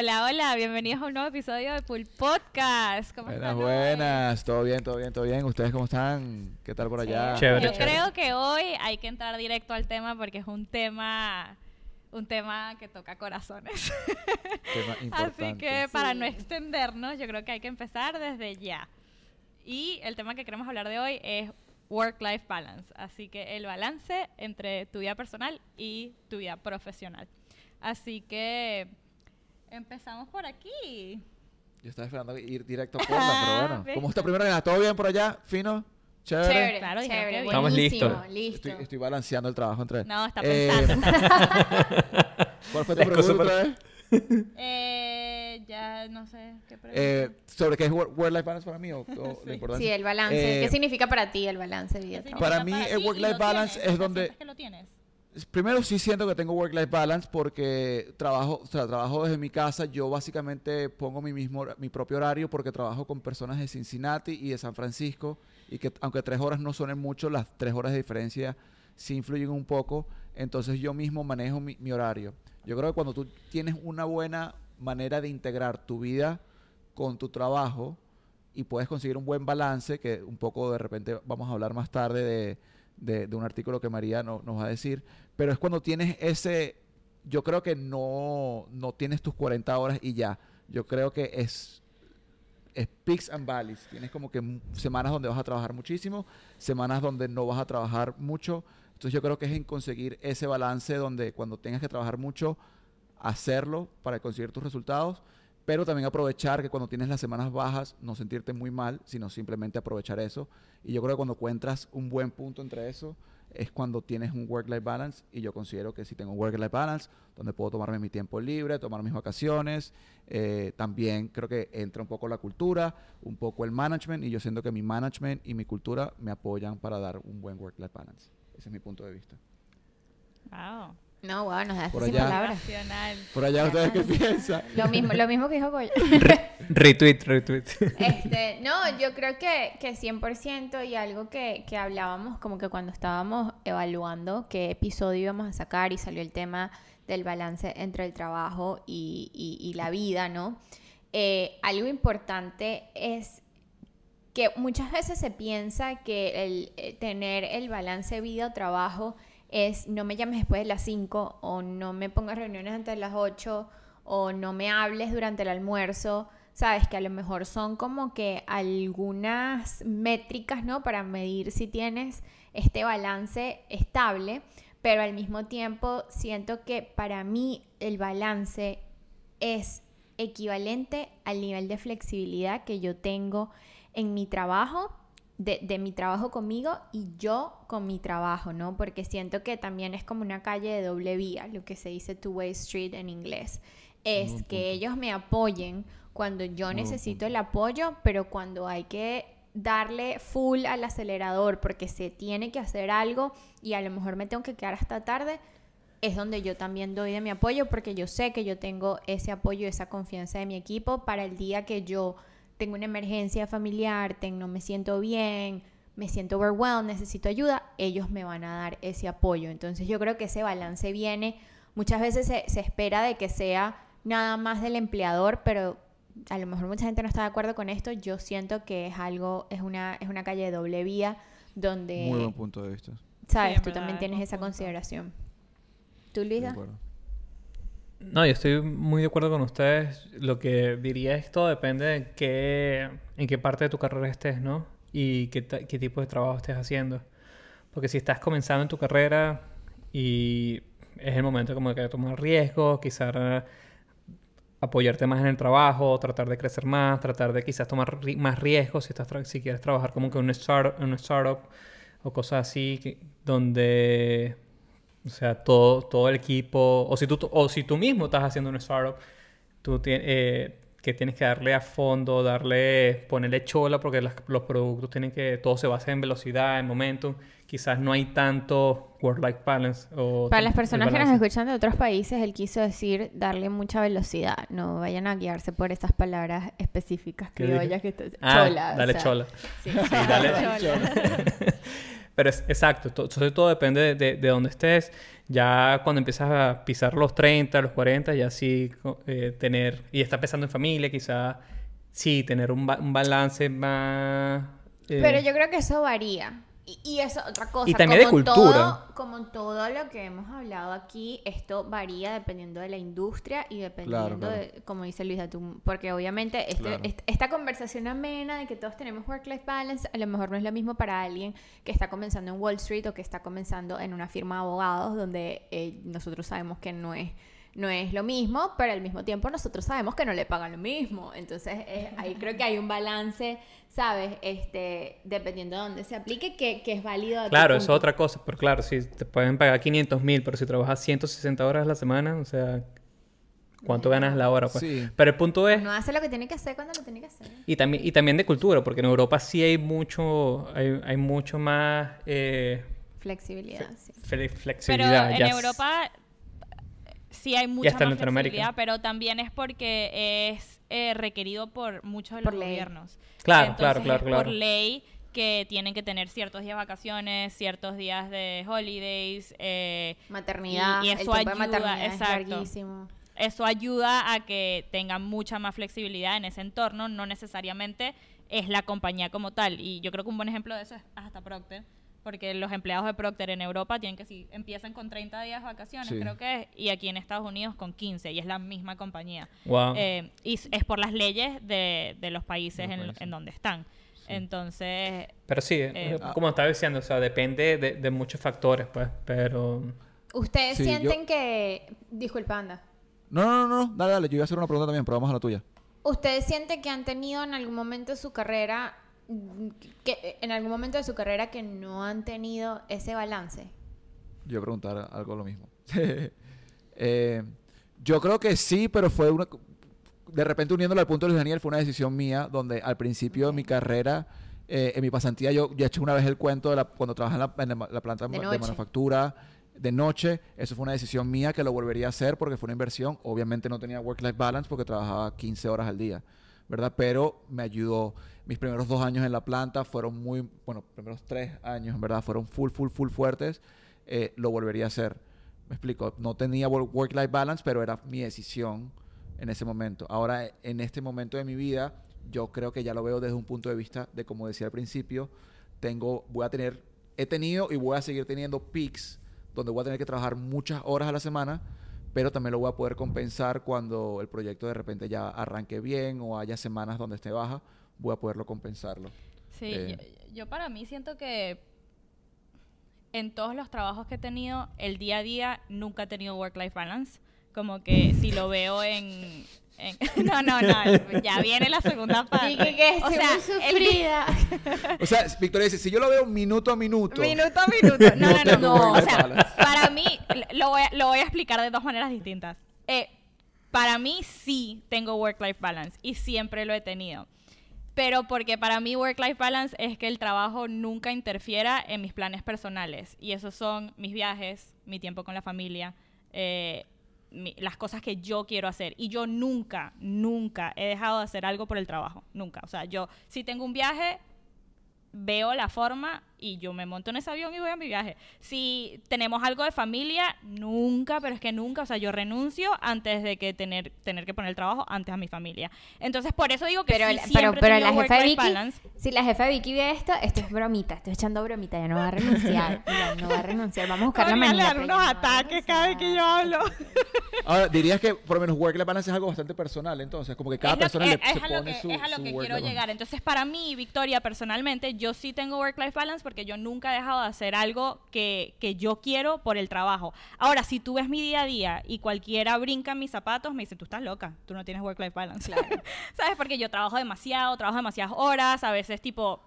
Hola, hola, bienvenidos a un nuevo episodio de Pool Podcast. ¿Cómo buenas, están buenas, todo bien, todo bien, todo bien. ¿Ustedes cómo están? ¿Qué tal por allá? Chévere, Yo creo que hoy hay que entrar directo al tema porque es un tema un tema que toca corazones. Así que para no extendernos, yo creo que hay que empezar desde ya. Y el tema que queremos hablar de hoy es work-life balance. Así que el balance entre tu vida personal y tu vida profesional. Así que empezamos por aquí. Yo estaba esperando ir directo a Portland, pero bueno. ¿Cómo está primero que ¿Todo bien por allá? ¿Fino? Chévere. Chévere, claro, chévere. Estamos listos. Estoy, estoy, balanceando el trabajo entre... No, está eh, pensando. ¿Cuál fue tu pregunta otra vez? Eh, ya no sé qué eh, ¿Sobre qué es work-life balance para mí? O, sí. el balance. ¿Qué eh, significa para ti el balance? Para mí el work-life balance es donde... que lo tienes? Primero sí siento que tengo work-life balance porque trabajo, o sea, trabajo desde mi casa. Yo básicamente pongo mi mismo, mi propio horario porque trabajo con personas de Cincinnati y de San Francisco y que aunque tres horas no suenen mucho, las tres horas de diferencia sí influyen un poco. Entonces yo mismo manejo mi, mi horario. Yo creo que cuando tú tienes una buena manera de integrar tu vida con tu trabajo y puedes conseguir un buen balance, que un poco de repente vamos a hablar más tarde de, de, un artículo que María nos va a decir, pero es cuando tienes ese, yo creo que no, no tienes tus 40 horas y ya, yo creo que es, es peaks and valleys, tienes como que semanas donde vas a trabajar muchísimo, semanas donde no vas a trabajar mucho, entonces yo creo que es en conseguir ese balance donde cuando tengas que trabajar mucho, hacerlo para conseguir tus resultados, pero también aprovechar que cuando tienes las semanas bajas, no sentirte muy mal, sino simplemente aprovechar eso. Y yo creo que cuando encuentras un buen punto entre eso, es cuando tienes un work-life balance y yo considero que si tengo un work-life balance, donde puedo tomarme mi tiempo libre, tomar mis vacaciones, eh, también creo que entra un poco la cultura, un poco el management y yo siento que mi management y mi cultura me apoyan para dar un buen work-life balance. Ese es mi punto de vista. Wow. No, wow, nos das por allá, palabras. Por allá ustedes qué piensan. Lo mismo, lo mismo que dijo Goya. retweet, retweet. Este, no, yo creo que, que 100% y algo que, que hablábamos como que cuando estábamos evaluando qué episodio íbamos a sacar y salió el tema del balance entre el trabajo y, y, la vida, ¿no? Eh, algo importante es que muchas veces se piensa que el, eh, tener el balance vida-trabajo es no me llames después de las 5 o no me pongas reuniones antes de las 8 o no me hables durante el almuerzo. Sabes que a lo mejor son como que algunas métricas, ¿no? Para medir si tienes este balance estable, pero al mismo tiempo siento que para mí el balance es equivalente al nivel de flexibilidad que yo tengo en mi trabajo, de, mi trabajo conmigo y yo con mi trabajo, ¿no? Porque siento que también es como una calle de doble vía, lo que se dice two-way street en inglés. Es que ellos me apoyen cuando yo necesito el apoyo, pero cuando hay que darle full al acelerador porque se tiene que hacer algo y a lo mejor me tengo que quedar hasta tarde, es donde yo también doy de mi apoyo porque yo sé que yo tengo ese apoyo, esa confianza de mi equipo para el día que yo tengo una emergencia familiar, tengo, no me siento bien, me siento overwhelmed, necesito ayuda, ellos me van a dar ese apoyo. Entonces yo creo que ese balance viene, muchas veces se, se espera de que sea nada más del empleador, pero a lo mejor mucha gente no está de acuerdo con esto, yo siento que es algo, es una, es una calle de doble vía donde... Muy buen punto de vista. Sabes, tú también tienes esa consideración. ¿Tú, Luisa? No, yo estoy muy de acuerdo con ustedes. Lo que diría es todo depende de qué, en qué parte de tu carrera estés, ¿no? Y qué, tipo de trabajo estés haciendo. Porque si estás comenzando en tu carrera y es el momento como de tomar riesgos, quizás apoyarte más en el trabajo, tratar de crecer más, tratar de quizás tomar más riesgos si, estás si quieres trabajar como que en un startup, un startup o cosas así, donde o sea, todo, todo el equipo, o si, tú, o si tú mismo estás haciendo un startup, tú eh, que tienes que darle a fondo, darle, ponerle chola, porque los productos tienen que, todo se basa en velocidad, en momentum. Quizás no hay tanto work-life balance. O Para las personas que nos escuchan de otros países, él quiso decir darle mucha velocidad. No vayan a guiarse por estas palabras específicas que que ah, chola. Dale chola. Sí, sí dale chola. Pero es exacto, sobre todo depende de, de, dónde estés. Ya cuando empiezas a pisar los 30, los 40, ya sí eh, tener, y estás pensando en familia, quizá sí, tener un, un balance más... Eh, Pero yo creo que eso varía. Y, eso, otra cosa. Y también de cultura. Todo, como todo lo que hemos hablado aquí, esto varía dependiendo de la industria y dependiendo de, como dice Luisa, tú, porque obviamente este, esta conversación amena de que todos tenemos work-life balance, a lo mejor no es lo mismo para alguien que está comenzando en Wall Street o que está comenzando en una firma de abogados donde eh, nosotros sabemos que no es no es lo mismo, pero al mismo tiempo nosotros sabemos que no le pagan lo mismo. Entonces, eh, ahí creo que hay un balance, ¿sabes? Este, dependiendo de dónde se aplique, que, que es válido. Claro, eso es otra cosa, pero claro, si te pueden pagar 500 mil, pero si trabajas 160 horas a la semana, o sea, ¿cuánto ganas la hora? Pues? Sí. Pero el punto es... No hace lo que tiene que hacer cuando lo tiene que hacer. Y también, y también de cultura, porque en Europa sí hay mucho, hay, hay mucho más... Eh, flexibilidad, sí. Flexibilidad. Pero en Europa sí hay mucha más flexibilidad, pero también es porque es eh, requerido por muchos de los gobiernos. Claro, claro, claro, Por ley que tienen que tener ciertos días de vacaciones, ciertos días de holidays, eh, maternidad, y, eso ayuda, exacto. eso ayuda a que tengan mucha más flexibilidad en ese entorno, no necesariamente es la compañía como tal. Y yo creo que un buen ejemplo de eso es hasta Procter porque los empleados de Procter en Europa tienen que si empiezan con 30 días de vacaciones, creo que es, y aquí en Estados Unidos con 15, y es la misma compañía. Eh, y es por las leyes de, de los países, en, donde están. Entonces... Pero sí, eh, como estaba diciendo, o sea, depende de, muchos factores, pues, pero... ¿Ustedes sienten que... Disculpa, anda. No, no, no, no, dale, dale, yo iba a hacer una pregunta también, pero vamos a la tuya. ¿Ustedes sienten que han tenido en algún momento de su carrera que en algún momento de su carrera que no han tenido ese balance? Yo voy a preguntar algo lo mismo. Eh, yo creo que sí, pero fue una... De repente uniéndolo al punto de Daniel, fue una decisión mía, donde al principio de mi carrera, eh, en mi pasantía, yo ya he hecho una vez el cuento de la, cuando trabajaba en la, planta de, de manufactura de noche. Eso fue una decisión mía que lo volvería a hacer porque fue una inversión. Obviamente no tenía work-life balance porque trabajaba 15 horas al día, ¿verdad? Pero me ayudó mis primeros dos años en la planta fueron muy, bueno, primeros tres años, verdad, fueron full, full, full fuertes. Eh, lo volvería a hacer. Me explico, no tenía work-life balance, pero era mi decisión en ese momento. Ahora, en este momento de mi vida, yo creo que ya lo veo desde un punto de vista de, como decía al principio, tengo, voy a tener, he tenido y voy a seguir teniendo peaks donde voy a tener que trabajar muchas horas a la semana, pero también lo voy a poder compensar cuando el proyecto de repente ya arranque bien o haya semanas donde esté baja voy a poderlo compensarlo. Sí, eh, yo, para mí siento que en todos los trabajos que he tenido, el día a día nunca he tenido work-life balance. Como que si lo veo en, no, no, no, ya viene la segunda parte. que, o sea, sufrida. o sea, Victoria dice, si yo lo veo minuto a minuto. Minuto a minuto. No, no, no, no. O sea, para mí, lo voy, a, lo voy a explicar de dos maneras distintas. Eh, para mí sí tengo work-life balance y siempre lo he tenido pero porque para mí work-life balance es que el trabajo nunca interfiera en mis planes personales. Y esos son mis viajes, mi tiempo con la familia, eh, las cosas que yo quiero hacer. Y yo nunca, nunca he dejado de hacer algo por el trabajo. Nunca. O sea, yo si tengo un viaje, veo la forma y yo me monto en ese avión y voy a mi viaje. Si tenemos algo de familia, nunca, pero es que nunca, o sea, yo renuncio antes de que tener tener que poner el trabajo antes a mi familia. Entonces, por eso digo que pero, sí, pero, pero la jefa de Vicky, si la jefa de Vicky ve esto, esto es bromita, estoy echando bromita, ya no va a renunciar, no va a renunciar, vamos a buscar la manera. Le unos ataques cada vez que yo hablo. Ahora, dirías que por lo menos work life balance es algo bastante personal, entonces, como que cada persona le es, pone su, Es a lo que quiero llegar. Entonces, para mí, Victoria, personalmente, yo sí tengo work life balance porque yo nunca he dejado de hacer algo que, que, yo quiero por el trabajo. Ahora, si tú ves mi día a día y cualquiera brinca en mis zapatos, me dice, tú estás loca, tú no tienes work-life balance. ¿Sabes? Porque yo trabajo demasiado, trabajo demasiadas horas, a veces tipo...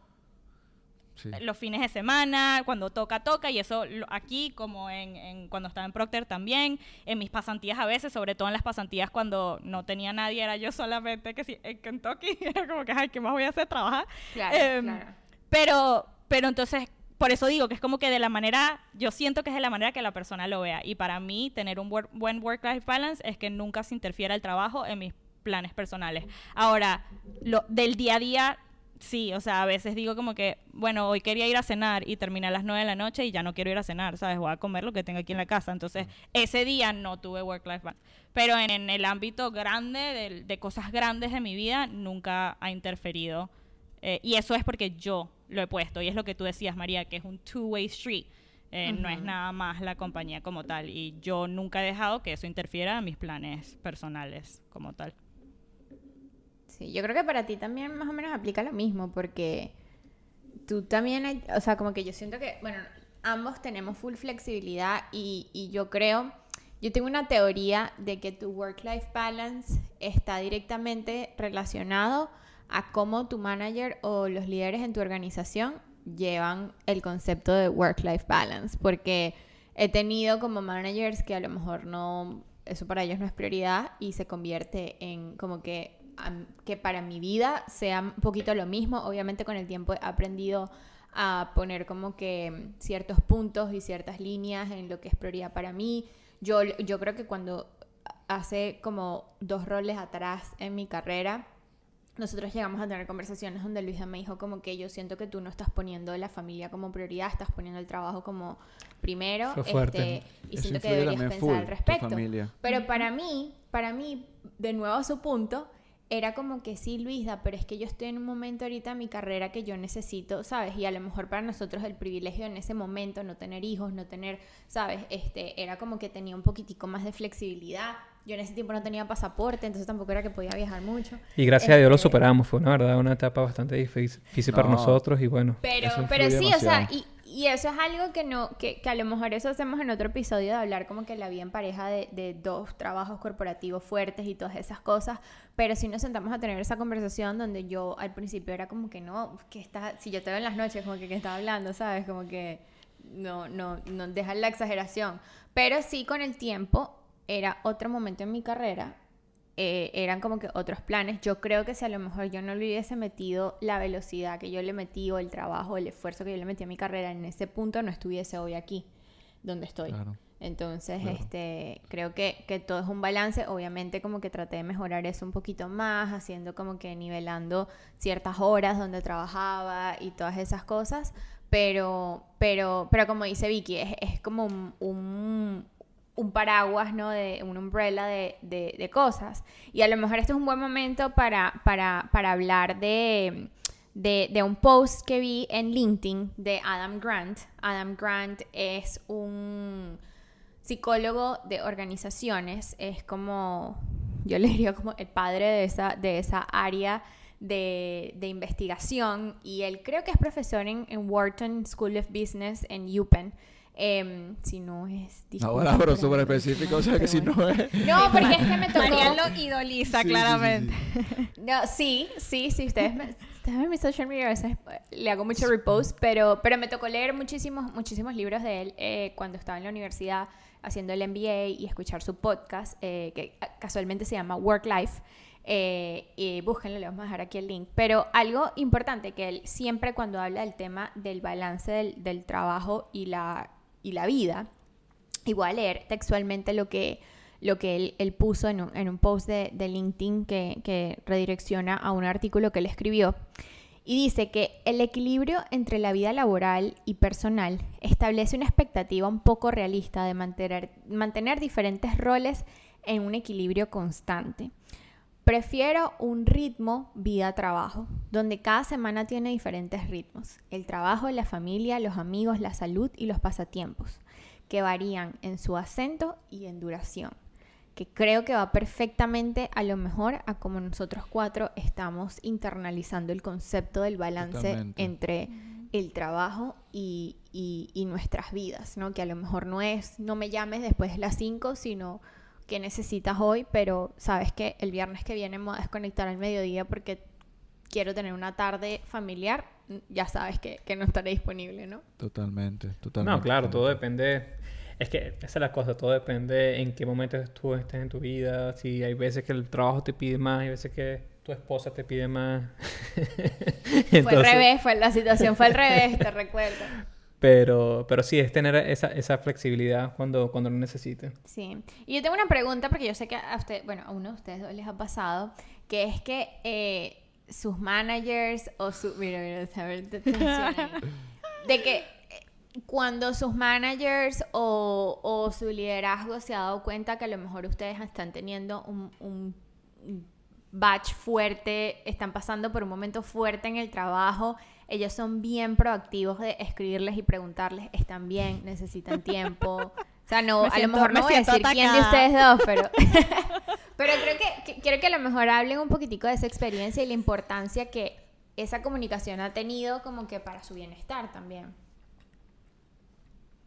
los fines de semana, cuando toca, toca, y eso aquí, como en, en, cuando estaba en Procter también, en mis pasantías a veces, sobre todo en las pasantías cuando no tenía nadie, era yo solamente que sí, en Kentucky, era como que, ay, ¿qué más voy a hacer? Trabajar. Claro, em, claro. Pero, pero entonces, por eso digo que es como que de la manera, yo siento que es de la manera que la persona lo vea. Y para mí, tener un buen work-life balance es que nunca se interfiera el trabajo en mis planes personales. Ahora, lo, del día a día, sí, o sea, a veces digo como que, bueno, hoy quería ir a cenar y terminé a las 9 de la noche y ya no quiero ir a cenar, ¿sabes? Voy a comer lo que tengo aquí en la casa. Entonces, ese día no tuve work-life balance. Pero en, el ámbito grande, de, cosas grandes de mi vida, nunca ha interferido. Eh, y eso es porque yo lo he puesto. Y es lo que tú decías, María, que es un two-way street. Eh, no es nada más la compañía como tal. Y yo nunca he dejado que eso interfiera en mis planes personales como tal. Sí, yo creo que para ti también más o menos aplica lo mismo, porque tú también, o sea, como que yo siento que, bueno, ambos tenemos full flexibilidad y, y yo creo, yo tengo una teoría de que tu work-life balance está directamente relacionado a cómo tu manager o los líderes en tu organización llevan el concepto de work-life balance, porque he tenido como managers que a lo mejor no, eso para ellos no es prioridad y se convierte en como que, que para mi vida sea un poquito lo mismo. Obviamente con el tiempo he aprendido a poner como que ciertos puntos y ciertas líneas en lo que es prioridad para mí. Yo, yo creo que cuando hace como dos roles atrás en mi carrera, nosotros llegamos a tener conversaciones donde Luisa me dijo como que yo siento que tú no estás poniendo la familia como prioridad, estás poniendo el trabajo como primero, este, y siento que deberías pensar al respecto. Pero para mí, para mí, de nuevo a su punto, era como que sí, Luisa, pero es que yo estoy en un momento ahorita en mi carrera que yo necesito, ¿sabes? Y a lo mejor para nosotros el privilegio en ese momento, no tener hijos, no tener, ¿sabes? Este, era como que tenía un poquitico más de flexibilidad yo en ese tiempo no tenía pasaporte, entonces tampoco era que podía viajar mucho. Y gracias a Dios lo este, superamos, fue una verdad una etapa bastante difícil, para nosotros y bueno. Pero, pero sí, o sea, y, y, eso es algo que no, que, que, a lo mejor eso hacemos en otro episodio de hablar como que la vida en pareja de, de dos trabajos corporativos fuertes y todas esas cosas, pero si nos sentamos a tener esa conversación donde yo al principio era como que no, que está, si yo te veo en las noches, como que, que está hablando, ¿sabes? Como que no, no, no deja la exageración. Pero sí con el tiempo era otro momento en mi carrera, eh, eran como que otros planes. Yo creo que si a lo mejor yo no le hubiese metido la velocidad que yo le metí o el trabajo, el esfuerzo que yo le metí a mi carrera en ese punto, no estuviese hoy aquí, donde estoy. Entonces, este, creo que, que, todo es un balance. Obviamente, como que traté de mejorar eso un poquito más, haciendo como que nivelando ciertas horas donde trabajaba y todas esas cosas. Pero, pero, pero como dice Vicky, es, es como un, un paraguas, ¿no? De un umbrella de, de, cosas. Y a lo mejor este es un buen momento para, para, para hablar de, de, un post que vi en LinkedIn de Adam Grant. Adam Grant es un psicólogo de organizaciones, es como, yo le diría como el padre de esa, de esa área de, de investigación y él creo que es profesor en, en Wharton School of Business en UPenn. Eh, si no es... Ahora, pero súper específico, o sea que si no es... No, porque es que me tocó... Marian lo idoliza, claramente. Sí, no, sí, sí, sí, ustedes, me, ustedes ven mi social media, a veces le hago mucho repost, pero, pero me tocó leer muchísimos, muchísimos libros de él eh, cuando estaba en la universidad haciendo el MBA y escuchar su podcast, eh, que casualmente se llama Work Life. Eh, y búsquenlo, le vamos a dejar aquí el link. Pero algo importante que él siempre cuando habla del tema del balance del, del trabajo y la y la vida. Y voy a leer textualmente lo que, lo que él, puso en un, post de, de LinkedIn que, que redirecciona a un artículo que él escribió. Y dice que el equilibrio entre la vida laboral y personal establece una expectativa un poco realista de mantener, mantener diferentes roles en un equilibrio constante. Prefiero un ritmo vida-trabajo, donde cada semana tiene diferentes ritmos. El trabajo, la familia, los amigos, la salud y los pasatiempos, que varían en su acento y en duración. Que creo que va perfectamente a lo mejor a como nosotros cuatro estamos internalizando el concepto del balance entre el trabajo y, y, nuestras vidas, ¿no? Que a lo mejor no es no me llames después de las cinco, sino que necesitas hoy, pero sabes que el viernes que viene me voy a desconectar al mediodía porque quiero tener una tarde familiar, ya sabes que, no estaré disponible, ¿no? Totalmente, totalmente. No, claro, todo depende. Es que esa es la cosa, todo depende en qué momento tú estés en tu vida. Si hay veces que el trabajo te pide más, hay veces que tu esposa te pide más. Fue al revés, fue, la situación fue al revés, te recuerdo. Pero, pero sí, es tener esa, esa flexibilidad cuando, cuando lo necesite. Sí. Y yo tengo una pregunta, porque yo sé que a usted, bueno, a uno de ustedes les ha pasado, que es que eh, sus managers o su... Mira, mira, de que eh, cuando sus managers o, o, su liderazgo se ha dado cuenta que a lo mejor ustedes están teniendo un, un batch fuerte, están pasando por un momento fuerte en el trabajo, ellos son bien proactivos de escribirles y preguntarles, ¿están bien? ¿Necesitan tiempo? O sea, no, a lo mejor no voy a decir quién de ustedes dos, pero, pero creo que, quiero que a lo mejor hablen un poquitico de esa experiencia y la importancia que esa comunicación ha tenido como que para su bienestar también.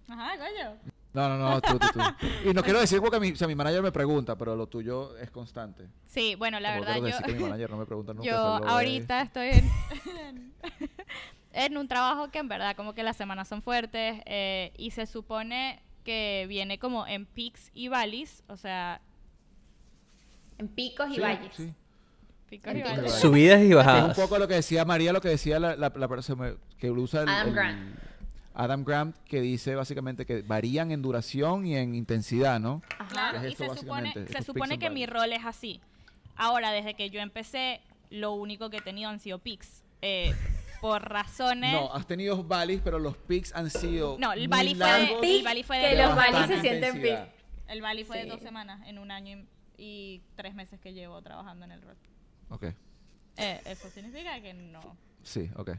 Ajá, coño. No, no, no, tú, tú, tú. Y no quiero decir porque mi, o sea, mi manager me pregunta, pero lo tuyo es constante. Sí, bueno, la verdad yo... que mi manager no me pregunta nunca. Yo ahorita estoy en, en, un trabajo que en verdad como que las semanas son fuertes eh, y se supone que viene como en peaks y valleys, o sea... En picos y valles. Sí. Picos y valles. Subidas y bajadas. Es un poco lo que decía María, lo que decía la, la, persona que usa el... Adam Grant. Adam Grant, que dice básicamente que varían en duración y en intensidad, ¿no? Claro, y se supone, se supone que mi rol es así. Ahora, desde que yo empecé, lo único que he tenido han sido pics. Eh, por razones. No, has tenido valleys, pero los pics han sido. No, el valley fue de, el fue de que los valleys se sienten pics. El valley fue de dos semanas, en un año y, tres meses que llevo trabajando en el rol. Ok. Eh, eso significa que no. Sí, ok.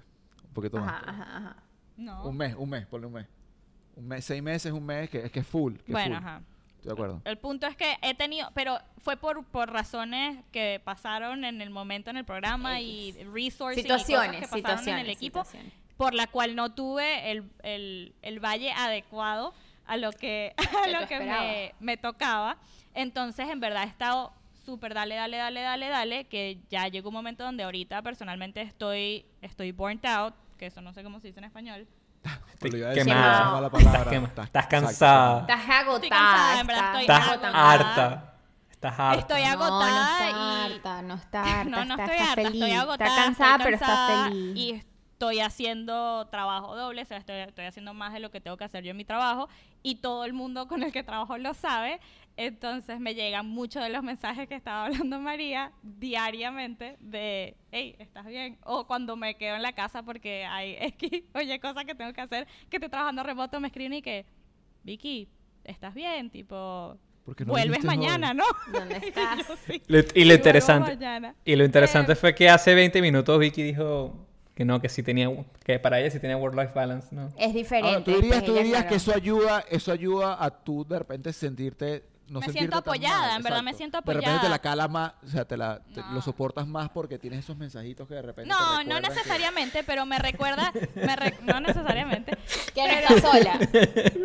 Un poquito más. Ajá, ajá, ajá. No. Un mes, un mes, ponle un mes. Un mes, seis meses, un mes, que es que es full. bueno, ajá. Estoy de acuerdo. El punto es que he tenido, pero fue por, por razones que pasaron en el momento en el programa y resources situaciones, y cosas que pasaron en el equipo, por la cual no tuve el, el, el valle adecuado a lo que, a lo que me, me tocaba. Entonces, en verdad, he estado súper dale, dale, dale, dale, dale, que ya llegó un momento donde ahorita personalmente estoy, estoy burnt out, que eso no sé cómo se dice en español. Quemada. Estás, cansada. Estás agotada. estás harta. Estás harta. Estoy agotada. No, no está harta, no está harta. No, no estoy harta, feliz. estoy agotada. Está cansada, pero está feliz. Y estoy haciendo trabajo doble, o sea, estoy, estoy haciendo más de lo que tengo que hacer yo en mi trabajo y todo el mundo con el que trabajo lo sabe. Entonces me llegan muchos de los mensajes que estaba hablando María diariamente de, hey, ¿estás bien? O cuando me quedo en la casa porque hay X, oye, cosas que tengo que hacer, que estoy trabajando remoto, me escriben y que, Vicky, ¿estás bien? Tipo, vuelves mañana, ¿no? ¿Dónde estás? y lo interesante, y lo interesante fue que hace 20 minutos Vicky dijo, que no, que sí tenía, que para ella sí tenía work-life balance, ¿no? Es diferente. tú dirías, tú dirías que eso ayuda, eso ayuda a tú de repente sentirte me siento apoyada, en verdad me siento apoyada. De repente te la cala más, o sea, te, la, lo soportas más porque tienes esos mensajitos que de repente. No, no necesariamente, pero me recuerda, no necesariamente. Que no estás sola.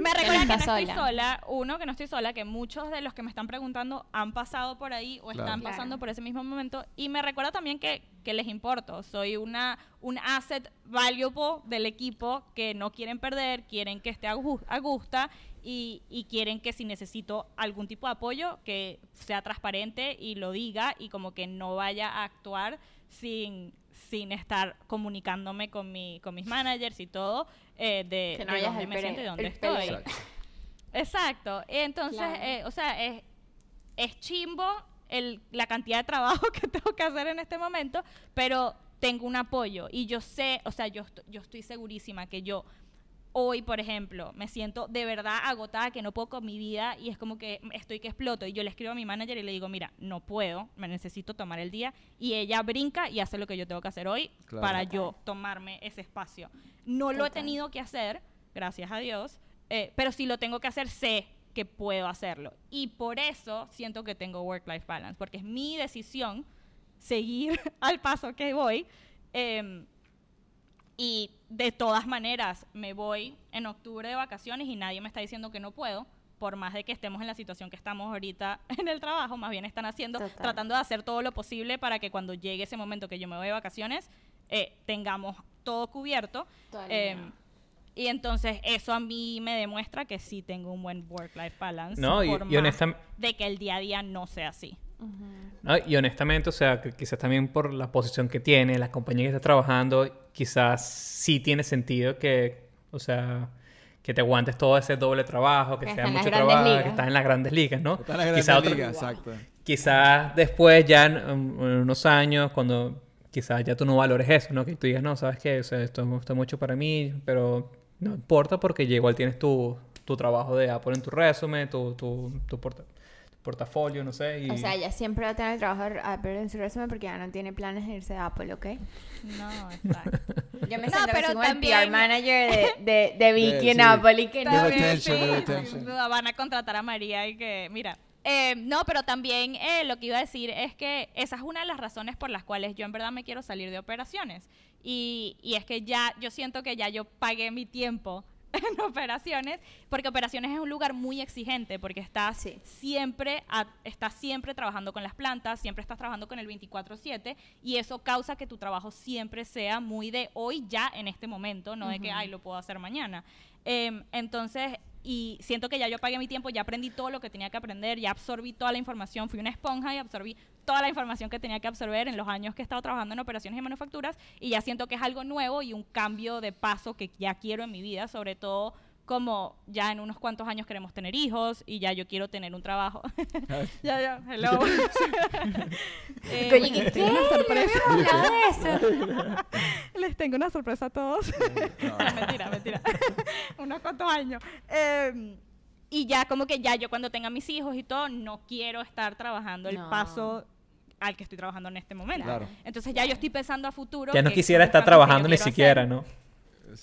Me recuerda que no estoy sola. Uno, que no estoy sola, que muchos de los que me están preguntando han pasado por ahí o están pasando por ese mismo momento. Y me recuerda también que, que les importo. Soy una un asset valuable del equipo que no quieren perder, quieren que esté a, gusta y, y, quieren que si necesito algún tipo de apoyo, que sea transparente y lo diga y como que no vaya a actuar sin, sin estar comunicándome con, mi, con mis managers y todo eh, de, de dónde me siento y dónde estoy. Exacto. Entonces, eh, o sea, es, es chimbo el, la cantidad de trabajo que tengo que hacer en este momento, pero tengo un apoyo y yo sé, o sea, yo, yo estoy segurísima que yo hoy, por ejemplo, me siento de verdad agotada, que no puedo con mi vida y es como que estoy que exploto. Y yo le escribo a mi manager y le digo, mira, no puedo, me necesito tomar el día. Y ella brinca y hace lo que yo tengo que hacer hoy para yo tomarme ese espacio. No lo he tenido que hacer, gracias a Dios, eh, pero si lo tengo que hacer, sé que puedo hacerlo. Y por eso siento que tengo work-life balance, porque es mi decisión seguir al paso que voy. Em, y de todas maneras, me voy en octubre de vacaciones y nadie me está diciendo que no puedo, por más de que estemos en la situación que estamos ahorita en el trabajo, más bien están haciendo, tratando de hacer todo lo posible para que cuando llegue ese momento que yo me voy de vacaciones, eh, tengamos todo cubierto. Em, y entonces eso a mí me demuestra que sí tengo un buen work-life balance. No, y, de que el día a día no sea así y honestamente, o sea, que quizás también por la posición que tiene, la compañía que está trabajando, quizás sí tiene sentido que, o sea, que te aguantes todo ese doble trabajo, que, sea mucho trabajo, que estás en las grandes ligas, ¿no? Está en las grandes ligas, exacto. Quizás después, ya en, unos años, cuando quizás ya tú no valores eso, ¿no? Que tú digas, no, sabes qué, o sea, esto está mucho para mí, pero no importa porque ya igual tienes tu, tu trabajo de Apple en tu resumen, tu, tu, tu, portafolio, no sé. Y... O sea, ella siempre va a tener el trabajo de Apple en su resumen porque ya no tiene planes de irse de Apple, ¿ok? No, exacto. Yo me siento pero como también... el PR manager de, de, de Vicky en Apple y que no... Sí, van a contratar a María y que, mira... Eh, no, pero también eh, lo que iba a decir es que esa es una de las razones por las cuales yo en verdad me quiero salir de operaciones. Y, y es que ya, yo siento que ya yo pagué mi tiempo en operaciones, porque operaciones es un lugar muy exigente, porque estás siempre estás siempre trabajando con las plantas, siempre estás trabajando con el 24/7 y eso causa que tu trabajo siempre sea muy de hoy ya en este momento, no de que ay lo puedo hacer mañana. Em, entonces y siento que ya yo pagué mi tiempo, ya aprendí todo lo que tenía que aprender, ya absorbí toda la información, fui una esponja y absorbí toda la información que tenía que absorber en los años que he estado trabajando en operaciones y manufacturas y ya siento que es algo nuevo y un cambio de paso que ya quiero en mi vida, sobre todo como ya en unos cuantos años queremos tener hijos y ya yo quiero tener un trabajo. ya, ya, hello. eh, ¿qué? ¿Qué? Una sorpresa. Les tengo una sorpresa a todos. mentira, mentira. unos cuantos años. Eh, y ya como que ya yo cuando tenga mis hijos y todo, no quiero estar trabajando el paso al que estoy trabajando en este momento. Entonces ya yo estoy pensando a futuro. Ya no quisiera estar trabajando ni siquiera, ¿no?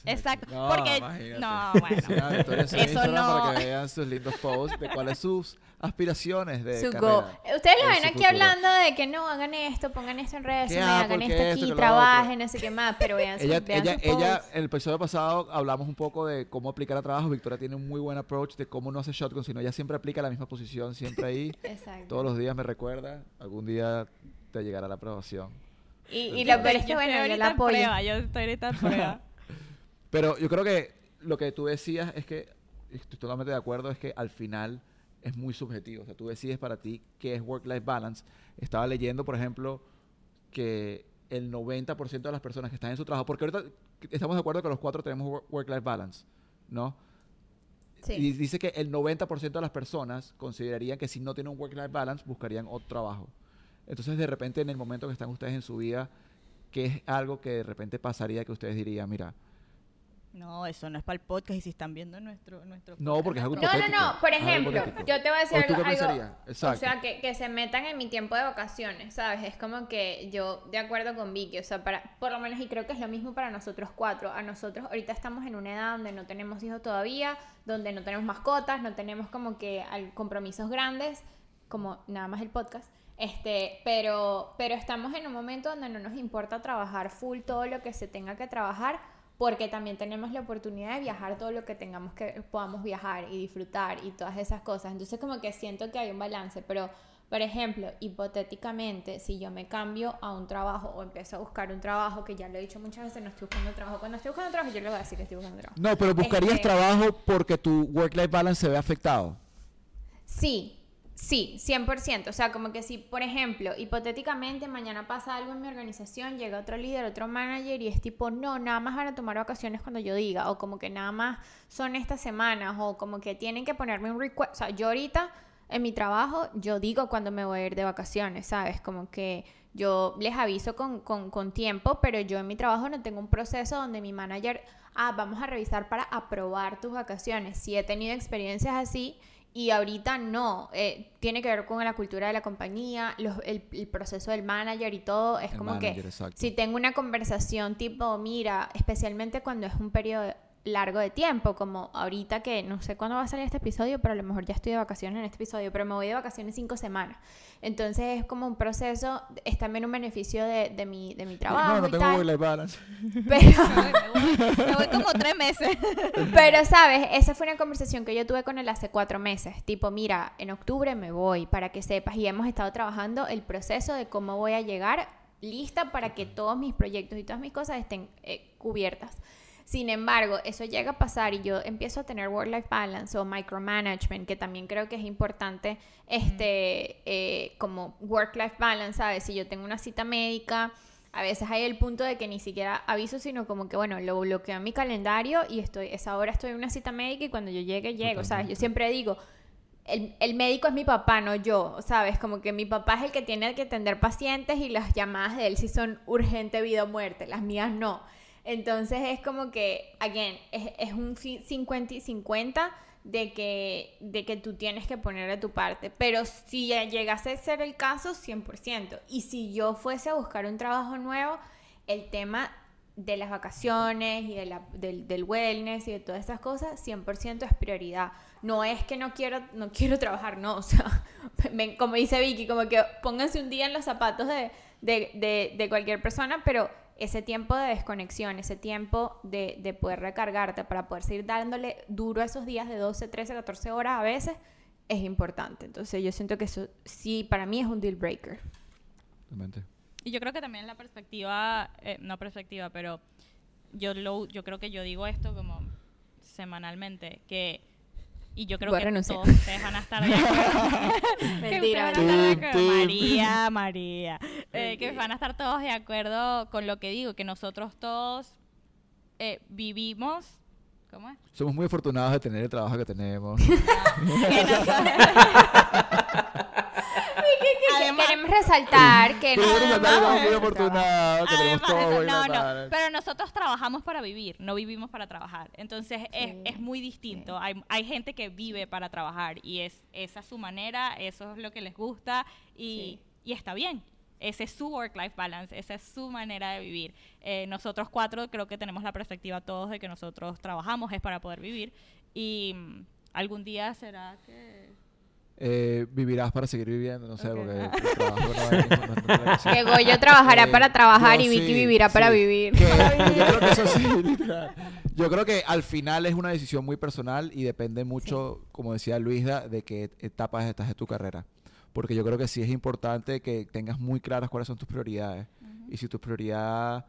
Exacto. porque. No, bueno. eso no. Para que vean sus lindos posts de cuáles sus aspiraciones de. Su carrera, Ustedes lo ven aquí hablando de que no hagan esto, pongan esto en redes, hagan esto aquí, trabajen, no sé qué más, pero vean, ella, vean ella, ella, en el episodio pasado hablamos un poco de cómo aplicar a trabajo. Victoria tiene un muy buen approach de cómo no hace shotgun, sino ella siempre aplica la misma posición, siempre ahí. Exacto. Todos los días me recuerda. Algún día te llegará la aprobación. Y, y lo peor es que, bueno, yo la apoyo. yo estoy ahorita en prueba. Pero yo creo que lo que tú decías es que, estoy totalmente de acuerdo, es que al final es muy subjetivo. O sea, tú decides para ti qué es work-life balance. Estaba leyendo, por ejemplo, que el 90% de las personas que están en su trabajo, porque ahorita estamos de acuerdo que los cuatro tenemos work-life balance, ¿no? Sí. Y dice que el 90% de las personas considerarían que si no tienen un work-life balance, buscarían otro trabajo. Entonces, de repente, en el momento que están ustedes en su vida, ¿qué es algo que de repente pasaría que ustedes dirían, mira, no, eso no es para el podcast y si están viendo nuestro, nuestro No, porque es algo No, no, no, por ejemplo, yo te voy a decir algo, o sea, que, que, se metan en mi tiempo de vacaciones, ¿sabes? Es como que yo, de acuerdo con Vicky, o sea, para, por lo menos, y creo que es lo mismo para nosotros cuatro, a nosotros ahorita estamos en una edad donde no tenemos hijos todavía, donde no tenemos mascotas, no tenemos como que compromisos grandes, como nada más el podcast, este, pero, pero estamos en un momento donde no nos importa trabajar full todo lo que se tenga que trabajar, porque también tenemos la oportunidad de viajar todo lo que tengamos que podamos viajar y disfrutar y todas esas cosas. Entonces como que siento que hay un balance, pero por ejemplo, hipotéticamente, si yo me cambio a un trabajo o empiezo a buscar un trabajo, que ya lo he dicho muchas veces, no estoy buscando trabajo. Cuando estoy buscando trabajo, yo le voy a decir que estoy buscando trabajo. No, pero buscarías este trabajo porque tu work-life balance se ve afectado. Sí, Sí, 100%. O sea, como que si, por ejemplo, hipotéticamente mañana pasa algo en mi organización, llega otro líder, otro manager y es tipo, no, nada más van a tomar vacaciones cuando yo diga, o como que nada más son estas semanas, o como que tienen que ponerme un request. O sea, yo ahorita en mi trabajo, yo digo cuando me voy a ir de vacaciones, ¿sabes? Como que yo les aviso con, con, con tiempo, pero yo en mi trabajo no tengo un proceso donde mi manager, ah, vamos a revisar para aprobar tus vacaciones. Si he tenido experiencias así y ahorita no, eh, tiene que ver con la cultura de la compañía, el, proceso del manager y todo. Es como que si tengo una conversación tipo, mira, especialmente cuando es un periodo largo de tiempo, como ahorita que no sé cuándo va a salir este episodio, pero a lo mejor ya estoy de vacaciones en este episodio, pero me voy de vacaciones cinco semanas. Entonces es como un proceso, es también un beneficio de, de, mi, de mi trabajo. No, no tengo voy balance. Pero... me, voy, como tres meses. pero, ¿sabes? Esa fue una conversación que yo tuve con él hace cuatro meses. Tipo, mira, en octubre me voy, para que sepas. Y hemos estado trabajando el proceso de cómo voy a llegar lista para que todos mis proyectos y todas mis cosas estén eh, cubiertas. Sin embargo, eso llega a pasar y yo empiezo a tener work-life balance o micromanagement, que también creo que es importante, este, eh, como work-life balance, ¿sabes? Si yo tengo una cita médica, a veces hay el punto de que ni siquiera aviso, sino como que, bueno, lo bloqueo en mi calendario y estoy, esa hora estoy en una cita médica y cuando yo llegue, llego, ¿sabes? Yo siempre digo, el, médico es mi papá, no yo, ¿sabes? Como que mi papá es el que tiene que atender pacientes y las llamadas de él sí son urgente vida o muerte, las mías no. Entonces es como que, again, es, es un 50 y 50 de que, de que tú tienes que poner de tu parte. Pero si llegase a ser el caso, 100%. Y si yo fuese a buscar un trabajo nuevo, el tema de las vacaciones y de la, del, del, wellness y de todas esas cosas, 100% es prioridad. No es que no quiero, no quiero trabajar, no. O sea, como dice Vicky, como que pónganse un día en los zapatos de, de, de, de cualquier persona, pero ese tiempo de desconexión, ese tiempo de, de, poder recargarte para poder seguir dándole duro a esos días de 12, 13, 14 horas a veces, es importante. Entonces yo siento que eso sí, para mí es un deal breaker. Y yo creo que también la perspectiva, eh, no perspectiva, pero yo, lo, yo creo que yo digo esto como semanalmente, que y yo creo que todos ustedes van a estar de acuerdo. Mentira. María, María. Eh, que van a estar todos de acuerdo con lo que digo, que nosotros todos eh, vivimos ¿Cómo es? Somos muy afortunados de tener el trabajo que tenemos. queremos resaltar que no, muy afortunados, que tenemos todo no, no, pero nosotros trabajamos para vivir, no vivimos para trabajar. Entonces es, es, muy distinto. Hay, hay, gente que vive para trabajar y es esa es su manera, eso es lo que les gusta y, y está bien. Ese es su work-life balance, esa es su manera de vivir. Eh, nosotros cuatro creo que tenemos la perspectiva todos de que nosotros trabajamos es para poder vivir. Y mm, algún día será que eh, vivirás para seguir viviendo, no sé, porque el trabajo no, Que Goyo trabajará eh, para trabajar y Vicky vivirá para vivir. yo creo que eso sí, Yo creo que al final es una decisión muy personal y depende mucho, como decía Luisa, de qué etapas estás de tu carrera. Porque yo creo que sí es importante que tengas muy claras cuáles son tus prioridades. Y si tu prioridad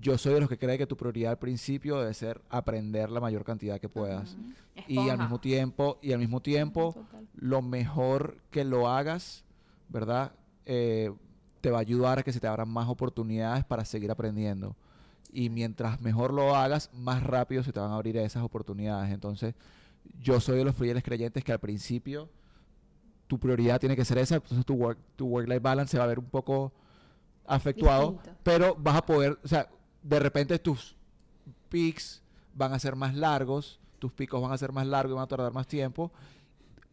yo soy de los que cree que tu prioridad al principio debe ser aprender la mayor cantidad que puedas. Y al mismo tiempo, y al mismo tiempo, lo mejor que lo hagas, ¿verdad? Eh, te va a ayudar a que se te abran más oportunidades para seguir aprendiendo. Y mientras mejor lo hagas, más rápido se te van a abrir esas oportunidades. Entonces, yo soy de los fieles creyentes que al principio tu prioridad tiene que ser esa, entonces tu work, tu work-life balance se va a ver un poco afectuado, pero vas a poder, o sea, de repente tus peaks van a ser más largos, tus picos van a ser más largos y van a tardar más tiempo.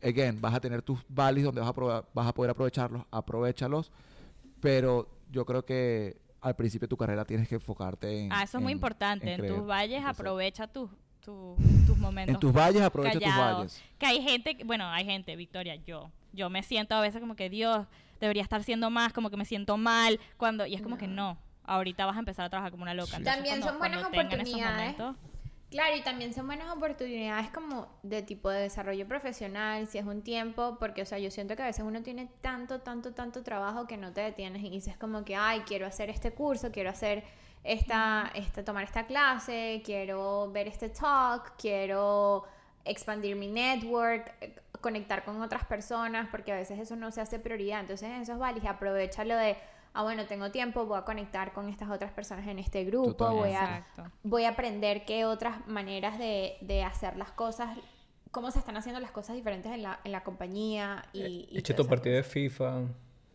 Again, vas a tener tus valleys donde vas a, vas a poder aprovecharlos, aprovechalos, pero yo creo que al principio de tu carrera tienes que enfocarte en... Ah, eso es muy importante. En, tus valles aprovecha tus tus momentos. En tus valles aprovecha tus valles. Que hay gente, bueno, hay gente, Victoria, yo. Yo me siento a veces como que Dios debería estar siendo más, como que me siento mal, cuando y es como que no ahorita vas a empezar a trabajar como una loca. también son buenas oportunidades. Claro, y también son buenas oportunidades como de tipo de desarrollo profesional, si es un tiempo, porque, o sea, yo siento que a veces uno tiene tanto, tanto, tanto trabajo que no te detienes y dices como que, ay, quiero hacer este curso, quiero hacer esta, esta tomar esta clase, quiero ver este talk, quiero expandir mi network, conectar con otras personas, porque a veces eso no se hace prioridad. Entonces, eso es válido, aprovecha lo de ah, bueno, tengo tiempo, voy a conectar con estas otras personas en este grupo, voy a, voy a aprender qué otras maneras de, de, hacer las cosas, cómo se están haciendo las cosas diferentes en la, en la compañía. Y, eh, y Eche tu partido de FIFA.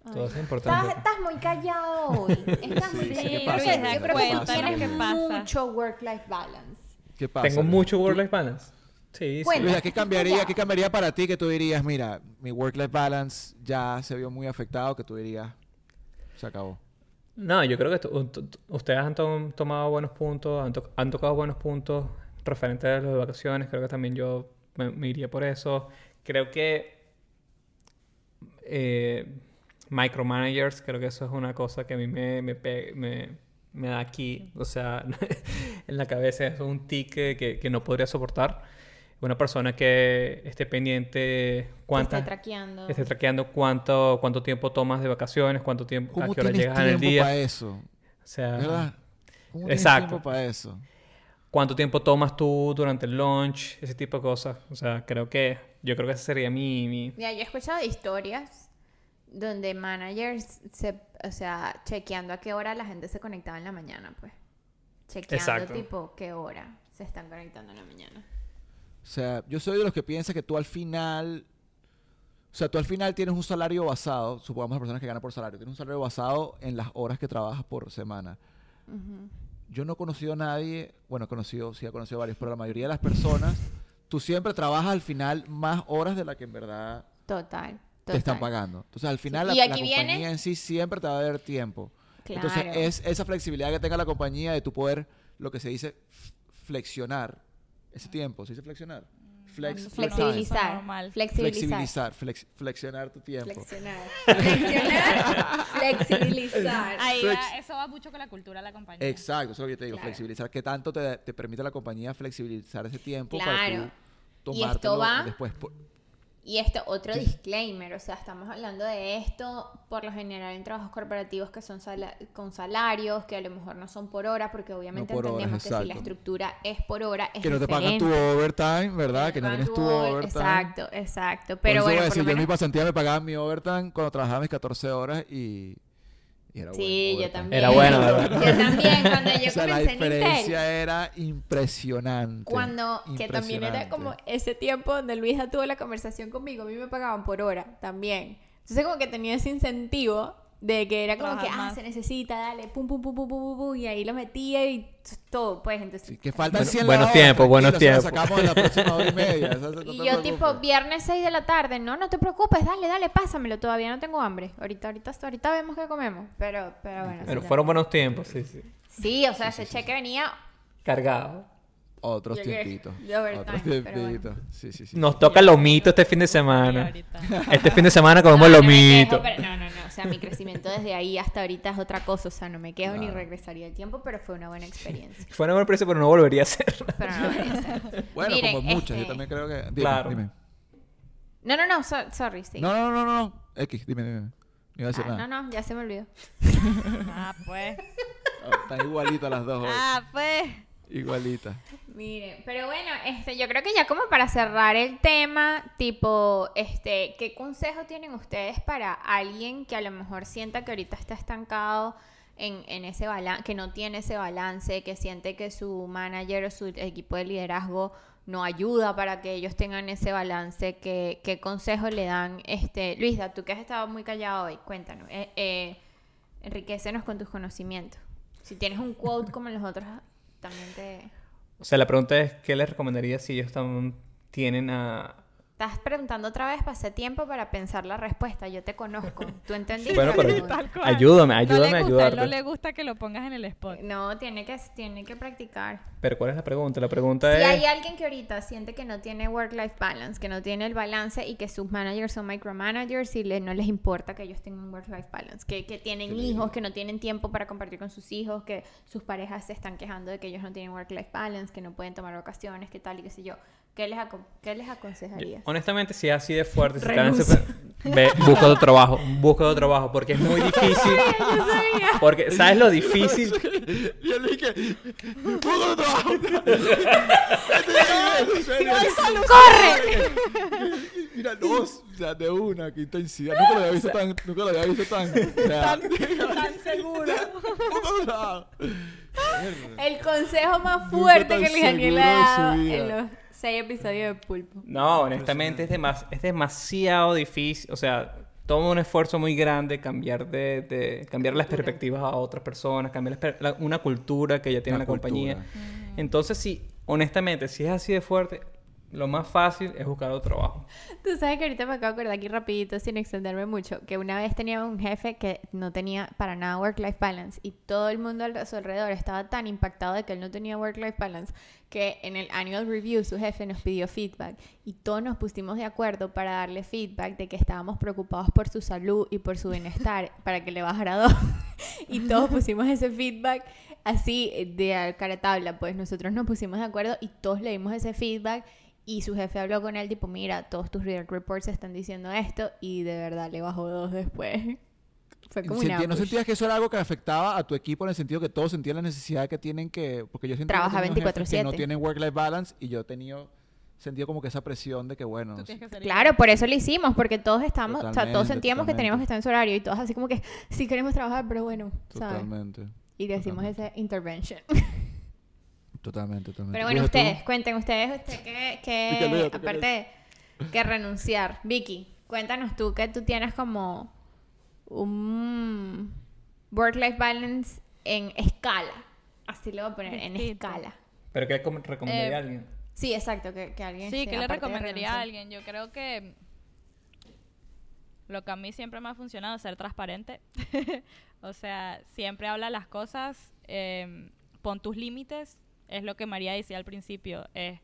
Todo es importante. Estás, estás, muy callado hoy. Estás muy callado. Yo creo que tú tienes mucho work-life balance. ¿Qué pasa? Tengo mucho work-life balance. Sí, sí. Luisa, ¿qué cambiaría, ¿qué cambiaría para ti que tú dirías, mira, mi work-life balance ya se vio muy afectado, que tú dirías, se acabó. No, yo creo que ustedes han tomado buenos puntos, han, tocado buenos puntos referentes a las vacaciones. Creo que también yo me, iría por eso. Creo que eh, micromanagers, creo que eso es una cosa que a mí me, me, da aquí, o sea, en la cabeza. Es un tic que, que no podría soportar una persona que esté pendiente cuánta esté traqueando. esté traqueando cuánto cuánto tiempo tomas de vacaciones cuánto tiempo ¿Cómo a qué hora llegas en el día para eso o sea ¿verdad? ¿Cómo exacto. tiempo para eso cuánto tiempo tomas tú durante el lunch ese tipo de cosas. O sea creo que yo creo que ese sería mi, mi... Mira, yo he escuchado historias donde managers se o sea chequeando a qué hora la gente se conectaba en la mañana pues. Chequeando tipo qué hora se están conectando en la mañana o sea, yo soy de los que piensa que tú al final O sea, tú al final tienes un salario basado, supongamos las personas que ganan por salario, tienes un salario basado en las horas que trabajas por semana. Yo no he conocido a nadie, bueno, he conocido, sí he conocido a varios, pero la mayoría de las personas, tú siempre trabajas al final más horas de la que en verdad total, te están pagando. Entonces, al final la, compañía en sí siempre te va a dar tiempo. Entonces, es esa flexibilidad que tenga la compañía de tu poder, lo que se dice, flexionar ese tiempo. ¿Se dice flexionar? flexibilizar, flexibilizar. flexionar tu tiempo. Flexionar. Flexionar. flexibilizar. Ahí eso va mucho con la cultura de la compañía. Exacto, eso es lo que te digo, flexibilizar. ¿Qué tanto te, te, permite la compañía flexibilizar ese tiempo para tú tomártelo y esto va después? Y esto, otro disclaimer, o sea, estamos hablando de esto por lo general en trabajos corporativos que son con salarios, que a lo mejor no son por hora, porque obviamente entendemos que si la estructura es por hora, es Que no te pagan tu overtime, ¿verdad? Que, no tienes tu overtime. Exacto, exacto. Pero bueno, por yo en mi pasantía me pagaban mi overtime cuando trabajaba mis 14 horas y sí, yo también. Era bueno, ¿verdad? Yo también, cuando yo o sea, la diferencia era impresionante. Cuando, que también era como ese tiempo donde Luisa tuvo la conversación conmigo, a mí me pagaban por hora también. Entonces como que tenía ese incentivo de que era como que, ah, se necesita, dale, pum, pum, pum, pum, pum, pum, y ahí lo metía y todo, pues, entonces... que faltan 100 Buenos tiempos, buenos tiempos. sacamos la próxima hora y media. y yo, tipo, viernes 6 de la tarde, no, no te preocupes, dale, dale, pásamelo, todavía no tengo hambre. Ahorita, ahorita, ahorita vemos qué comemos, pero, pero bueno. Pero fueron buenos tiempos, sí, sí. Sí, o sea, ese cheque venía... Cargado. Otros tiempitos. Otros tiempitos. Sí, sí, sí. Nos toca lomito este fin de semana. Este fin de semana comemos no, lomito. No, no, no, O sea, mi crecimiento desde ahí hasta ahorita es otra cosa. O sea, no me quedo ni regresaría el tiempo, pero fue una buena experiencia. Fue una buena experiencia, pero no volvería a ser. Pero no volvería a ser. Bueno, como muchas. Yo este también creo que. Dime, claro. Dime. No, no, no. sorry, sí. No, no, no, no, no. X, dime, dime. No iba a decir ah, nada. No, no, ya se me olvidó. ah, pues. Oh, están igualitas las dos hoy. Ah, pues. Igualita. Mire, pero bueno, este, yo creo que ya como para cerrar el tema, tipo, este, ¿qué consejo tienen ustedes para alguien que a lo mejor sienta que ahorita está estancado en, en ese balance, que no tiene ese balance, que siente que su manager o su equipo de liderazgo no ayuda para que ellos tengan ese balance? ¿Qué, qué consejo le dan? Este, Luisa, tú que has estado muy callado hoy, cuéntanos, eh, eh, enriquecenos con tus conocimientos. Si tienes un quote como los otros O sea, la pregunta es, ¿qué les recomendaría si ellos también tienen a, Estás preguntando otra vez, pasé tiempo para pensar la respuesta. Yo te conozco. ¿Tú entendiste? bueno, pero ayúdame, ayúdame no a No le gusta que lo pongas en el spot. No, tiene que, tiene que practicar. Pero ¿cuál es la pregunta? La pregunta es... Si hay alguien que ahorita siente que no tiene work-life balance, que no tiene el balance y que sus managers son micromanagers y no les importa que ellos tengan work-life balance, que, que tienen hijos, que no tienen tiempo para compartir con sus hijos, que sus parejas se están quejando de que ellos no tienen work-life balance, que no pueden tomar vacaciones, que tal y qué sé yo. ¿Qué les, ¿Qué les aconsejarías? Honestamente, si es así de fuerte, si ve, busca otro trabajo, busca otro trabajo, porque es muy difícil. Porque, ¿sabes lo difícil? Yo le dije, busca otro trabajo. ¡Corre! Mira, dos, o sea, de una, qué intensidad. Nunca lo había visto tan, nunca lo había visto tan, o sea, tan, tan seguro. El consejo más fuerte que le le ha dado en los seis episodios de Pulpo. No, honestamente es, es demasiado difícil. O sea, toma un esfuerzo muy grande cambiar de, cambiar las perspectivas a otras personas, cambiar una cultura que ya tiene la compañía. Entonces, sí, honestamente, si es así de fuerte, lo más fácil es buscar otro trabajo. Tú sabes que ahorita me acabo de acordar aquí rapidito, sin extenderme mucho, que una vez tenía un jefe que no tenía para nada work-life balance y todo el mundo a su alrededor estaba tan impactado de que él no tenía work-life balance que en el annual review su jefe nos pidió feedback y todos nos pusimos de acuerdo para darle feedback de que estábamos preocupados por su salud y por su bienestar para que le bajara dos y todos pusimos ese feedback así de cara tabla pues nosotros nos pusimos de acuerdo y todos le dimos ese feedback y su jefe habló con él, tipo, mira, todos tus real reports están diciendo esto. Y de verdad le bajó dos después. Fue como una ¿No sentías que eso era algo que afectaba a tu equipo en el sentido que todos sentían la necesidad que tienen que... Porque yo siento Trabaja que, 24 que no tienen work-life balance y yo he tenido sentido como que esa presión de que bueno claro por eso lo hicimos porque todos estamos o sea todos sentíamos que teníamos que estar en su horario y todos así como que sí queremos trabajar pero bueno totalmente y decimos esa intervention Totalmente, totalmente. Pero bueno, ustedes, cuenten ustedes, usted que, que aparte que renunciar. Vicky, cuéntanos tú que tú tienes como un work-life balance en escala. Así lo voy a poner, en escala. ¿Pero qué recomendaría a eh, alguien? Sí, exacto, que, que alguien... Sí, ¿qué le recomendaría a alguien? Yo creo que lo que a mí siempre me ha funcionado es ser transparente. o sea, siempre habla las cosas, em, pon tus límites, es lo que María decía al principio, es,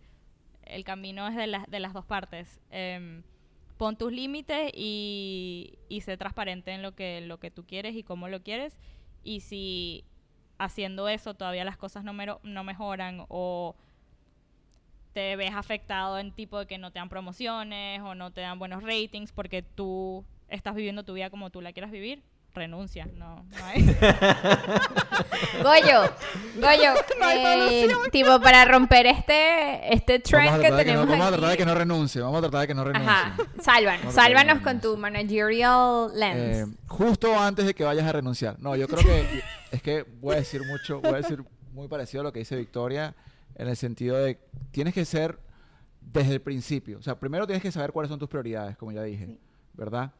el camino es de, de las dos partes. Em, pon tus límites y, y sé transparente en lo que, lo que tú quieres y cómo lo quieres. Y si haciendo eso todavía las cosas no, no mejoran o te ves afectado en tipo de que no te dan promociones o no te dan buenos ratings porque tú estás viviendo tu vida como tú la quieras vivir, renuncia, no, no hay. Goyo, Goyo, eh, tipo para romper este, este trend que tenemos Vamos a tratar de que no renuncie, vamos a tratar de que no renuncie. Ajá, sálvanos, sálvanos con tu managerial lens. Eh, justo antes de que vayas a renunciar. No, yo creo que es que voy a decir mucho, voy a decir muy parecido a lo que dice Victoria, en el sentido de tienes que ser desde el principio. O sea, primero tienes que saber cuáles son tus prioridades, como ya dije, ¿verdad?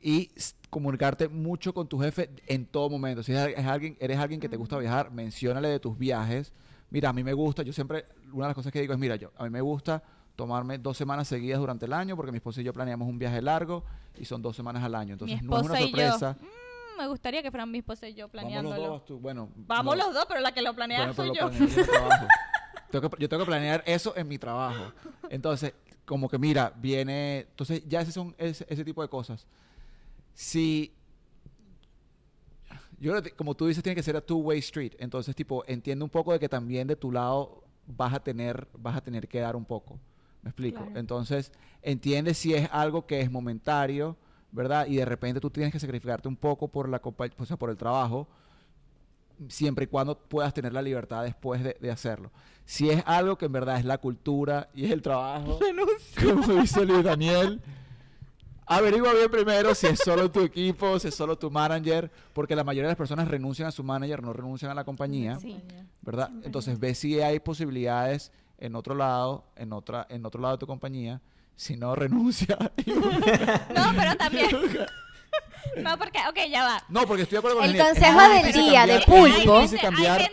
Y comunicarte mucho con tu jefe en todo momento. Si es, alguien, eres alguien que te gusta viajar, menciónale de tus viajes. Mira, a mí me gusta, yo siempre, una de las cosas que digo es, mira, yo, a mí me gusta tomarme dos semanas seguidas durante el año porque mi esposa y yo planeamos un viaje largo y son dos semanas al año. Entonces no es una sorpresa. Mm, me gustaría que fueran mi esposa y yo planeándolo. Vamos los dos, bueno, Vamos los dos, pero la que lo planea soy yo. yo tengo que planear eso en mi trabajo. Entonces, como que mira, viene, entonces ya ese son ese, ese tipo de cosas si yo como tú dices, tiene que ser a two-way street. Entonces, tipo, entiende un poco de que también de tu lado vas a tener, vas a tener que dar un poco. ¿Me explico? Entonces, entiende si es algo que es momentario, ¿verdad? Y de repente tú tienes que sacrificarte un poco por la o sea, por el trabajo, siempre y cuando puedas tener la libertad después de, de, hacerlo. Si es algo que en verdad es la cultura y es el trabajo, como dice Luis Daniel, averigua bien primero si es solo tu equipo, si es solo tu manager, porque la mayoría de las personas renuncian a su manager, no renuncian a la compañía, ¿verdad? Entonces ve si hay posibilidades en otro lado, en otra, en otro lado de tu compañía. Si no, renuncia. no, pero también. No, porque, ok, ya va. No, porque estoy de acuerdo con el consejo del día de pulpo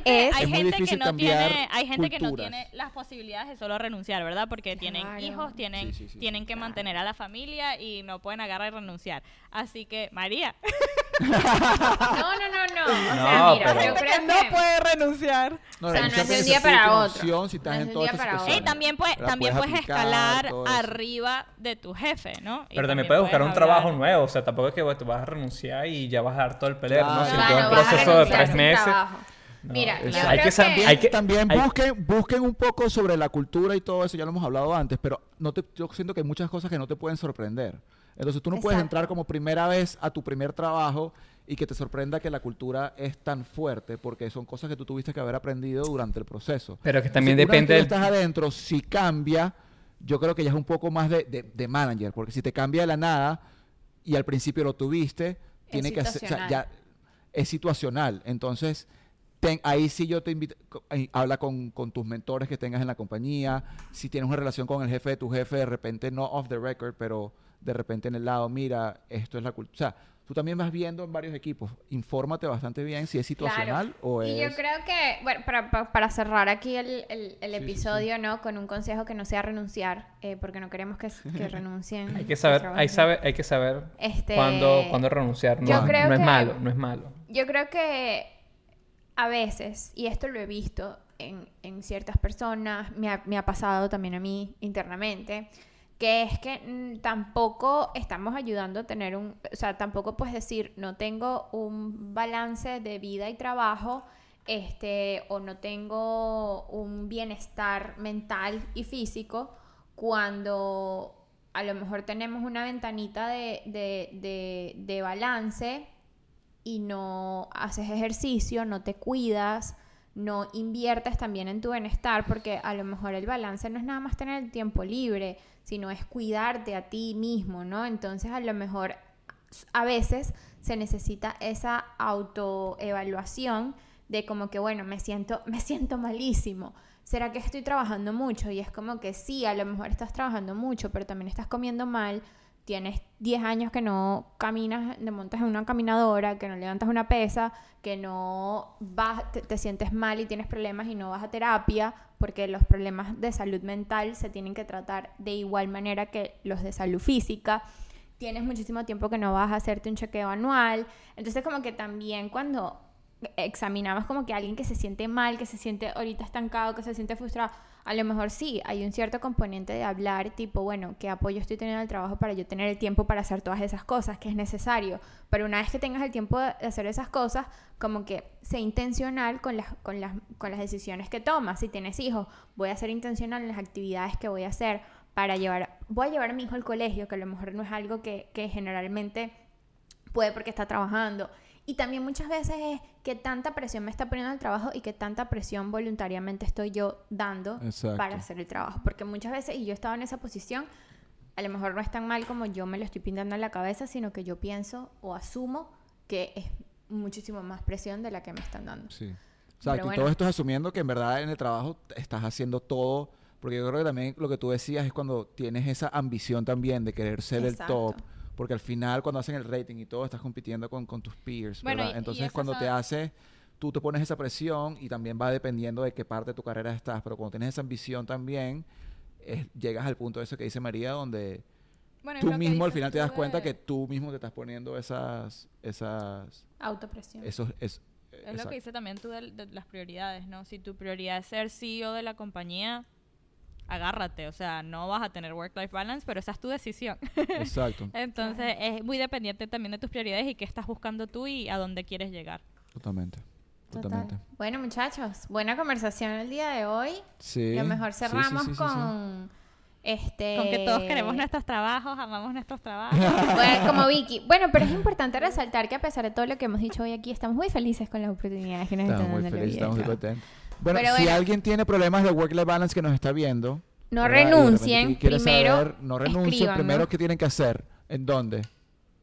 es, hay gente que no tiene, hay gente que no tiene las posibilidades de solo renunciar, ¿verdad? Porque tienen hijos, tienen, tienen que mantener a la familia y no pueden agarrar y renunciar. Así que, María. no, no, no, no. O sea, mira, yo creo que no puede renunciar. No, o sea, no es de un día para otro. Si estás en toda esta también, puede, también puedes, escalar arriba de tu jefe, ¿no? Pero también puedes buscar un trabajo nuevo. O sea, tampoco es que tú vas a renunciar y ya vas a dar todo el pelero, ¿no? Si un proceso de tres meses. Mira, hay, que, hay que también busquen, busquen un poco sobre la cultura y todo eso, ya lo hemos hablado antes, pero no te, yo siento que hay muchas cosas que no te pueden sorprender. Entonces tú no puedes entrar como primera vez a tu primer trabajo y que te sorprenda que la cultura es tan fuerte, porque son cosas que tú tuviste que haber aprendido durante el proceso. Pero que también depende... Si estás adentro, si cambia, yo creo que ya es un poco más de, de manager, porque si te cambia de la nada y al principio lo tuviste, tiene que ser, o sea, ya es situacional. Entonces, ahí sí yo te invito, habla con, con, tus mentores que tengas en la compañía, si tienes una relación con el jefe de tu jefe, de repente no off the record, pero de repente en el lado, mira, esto es la cultura. O sea, tú también vas viendo en varios equipos. Infórmate bastante bien si es situacional o es... Y yo creo que, bueno, para, para, cerrar aquí el, el, episodio, ¿no? Con un consejo que no sea renunciar, eh, porque no queremos que, que renuncien. hay que saber, hay, sabe, hay que saber este, cuándo, cuándo, renunciar. No, no es malo, no es malo. Yo creo que a veces, y esto lo he visto en, en ciertas personas, me ha, me ha pasado también a mí internamente, que es que mm, tampoco estamos ayudando a tener un, o sea, tampoco puedes decir, no tengo un balance de vida y trabajo, este, o no tengo un bienestar mental y físico, cuando a lo mejor tenemos una ventanita de, de, de balance y no haces ejercicio, no te cuidas, no inviertes también en tu bienestar, porque a lo mejor el balance no es nada más tener el tiempo libre, sino es cuidarte a ti mismo, ¿no? Entonces a lo mejor a veces se necesita esa autoevaluación de como que, bueno, me siento, me siento malísimo. ¿Será que estoy trabajando mucho? Y es como que sí, a lo mejor estás trabajando mucho, pero también estás comiendo mal, tienes 10 años que no caminas, te montas en una caminadora, que no levantas una pesa, que no vas, te, sientes mal y tienes problemas y no vas a terapia, porque los problemas de salud mental se tienen que tratar de igual manera que los de salud física. Tienes muchísimo tiempo que no vas a hacerte un chequeo anual. Entonces como que también cuando examinamos como que alguien que se siente mal, que se siente ahorita estancado, que se siente frustrado, a lo mejor sí, hay un cierto componente de hablar tipo, bueno, ¿qué apoyo estoy teniendo en el trabajo para yo tener el tiempo para hacer todas esas cosas que es necesario? Pero una vez que tengas el tiempo de hacer esas cosas, como que sé intencional con las, con las, con las decisiones que tomas. Si tienes hijos, voy a ser intencional en las actividades que voy a hacer para llevar, voy a llevar a mi hijo al colegio, que a lo mejor no es algo que, que generalmente puede porque está trabajando y también muchas veces es que tanta presión me está poniendo el trabajo y que tanta presión voluntariamente estoy yo dando para hacer el trabajo. Porque muchas veces, y yo estaba en esa posición, a lo mejor no es tan mal como yo me lo estoy pintando en la cabeza, sino que yo pienso o asumo que es muchísimo más presión de la que me están dando. Sí. Exacto, y todo esto es asumiendo que en verdad en el trabajo estás haciendo todo, porque yo creo que también lo que tú decías es cuando tienes esa ambición también de querer ser el top porque al final cuando hacen el rating y todo estás compitiendo con, tus peers, ¿verdad? Entonces cuando te haces, tú te pones esa presión y también va dependiendo de qué parte de tu carrera estás, pero cuando tienes esa ambición también, llegas al punto de eso que dice María, donde tú mismo al final te das cuenta que tú mismo te estás poniendo esas... esas Autopresión. Esos, es, es lo que dice también tú de, de, las prioridades, ¿no? Si tu prioridad es ser CEO de la compañía, agárrate, o sea, no vas a tener work-life balance, pero esa es tu decisión. Exacto. Entonces es muy dependiente también de tus prioridades y qué estás buscando tú y a dónde quieres llegar. Totalmente. Totalmente. Bueno, muchachos, buena conversación el día de hoy. Sí. Lo mejor cerramos con este... Con que todos queremos nuestros trabajos, amamos nuestros trabajos. bueno, como Vicky. Bueno, pero es importante resaltar que a pesar de todo lo que hemos dicho hoy aquí, estamos muy felices con las oportunidades que nos estamos están dando. Muy felices, estamos muy contentos. Bueno, si alguien tiene problemas de work-life balance que nos está viendo, no renuncien. Primero, no renuncien. Primero, ¿qué tienen que hacer? ¿En dónde?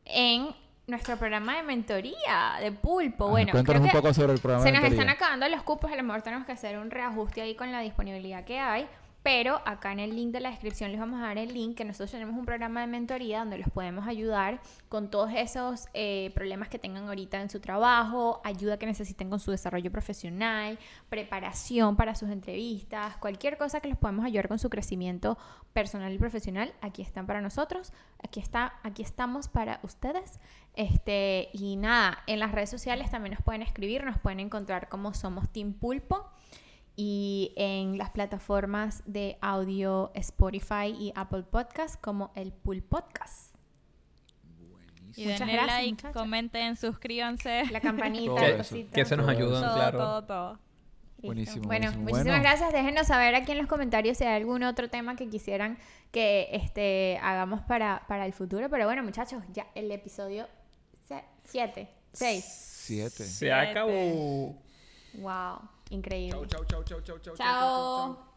En nuestro programa de mentoría de pulpo. bueno, cuéntanos un poco sobre el programa de mentoría. Se nos están acabando los cupos, a lo mejor tenemos que hacer un reajuste ahí con la disponibilidad que hay. Pero acá en el link de la descripción les vamos a dar el link que nosotros tenemos un programa de mentoría donde los podemos ayudar con todos esos eh, problemas que tengan ahorita en su trabajo, ayuda que necesiten con su desarrollo profesional, preparación para sus entrevistas, cualquier cosa que les podemos ayudar con su crecimiento personal y profesional, aquí están para nosotros, aquí está, aquí estamos para ustedes. Este, y nada, en las redes sociales también nos pueden escribir, nos pueden encontrar como somos Team Pulpo y en las plataformas de audio Spotify y Apple Podcast como el Pool Podcast. Y denle like, comenten, suscríbanse. La campanita, que, que se nos ayudan, claro. Todo, todo. Buenísimo, bueno, muchísimas gracias. Déjenos saber aquí en los comentarios si hay algún otro tema que quisieran que este, hagamos para, para el futuro. Pero bueno, muchachos, ya el episodio 7, 6. 7. Se acabó. Wow. Increíble. Chao, chao, chao, chao, chao, chao. Chao.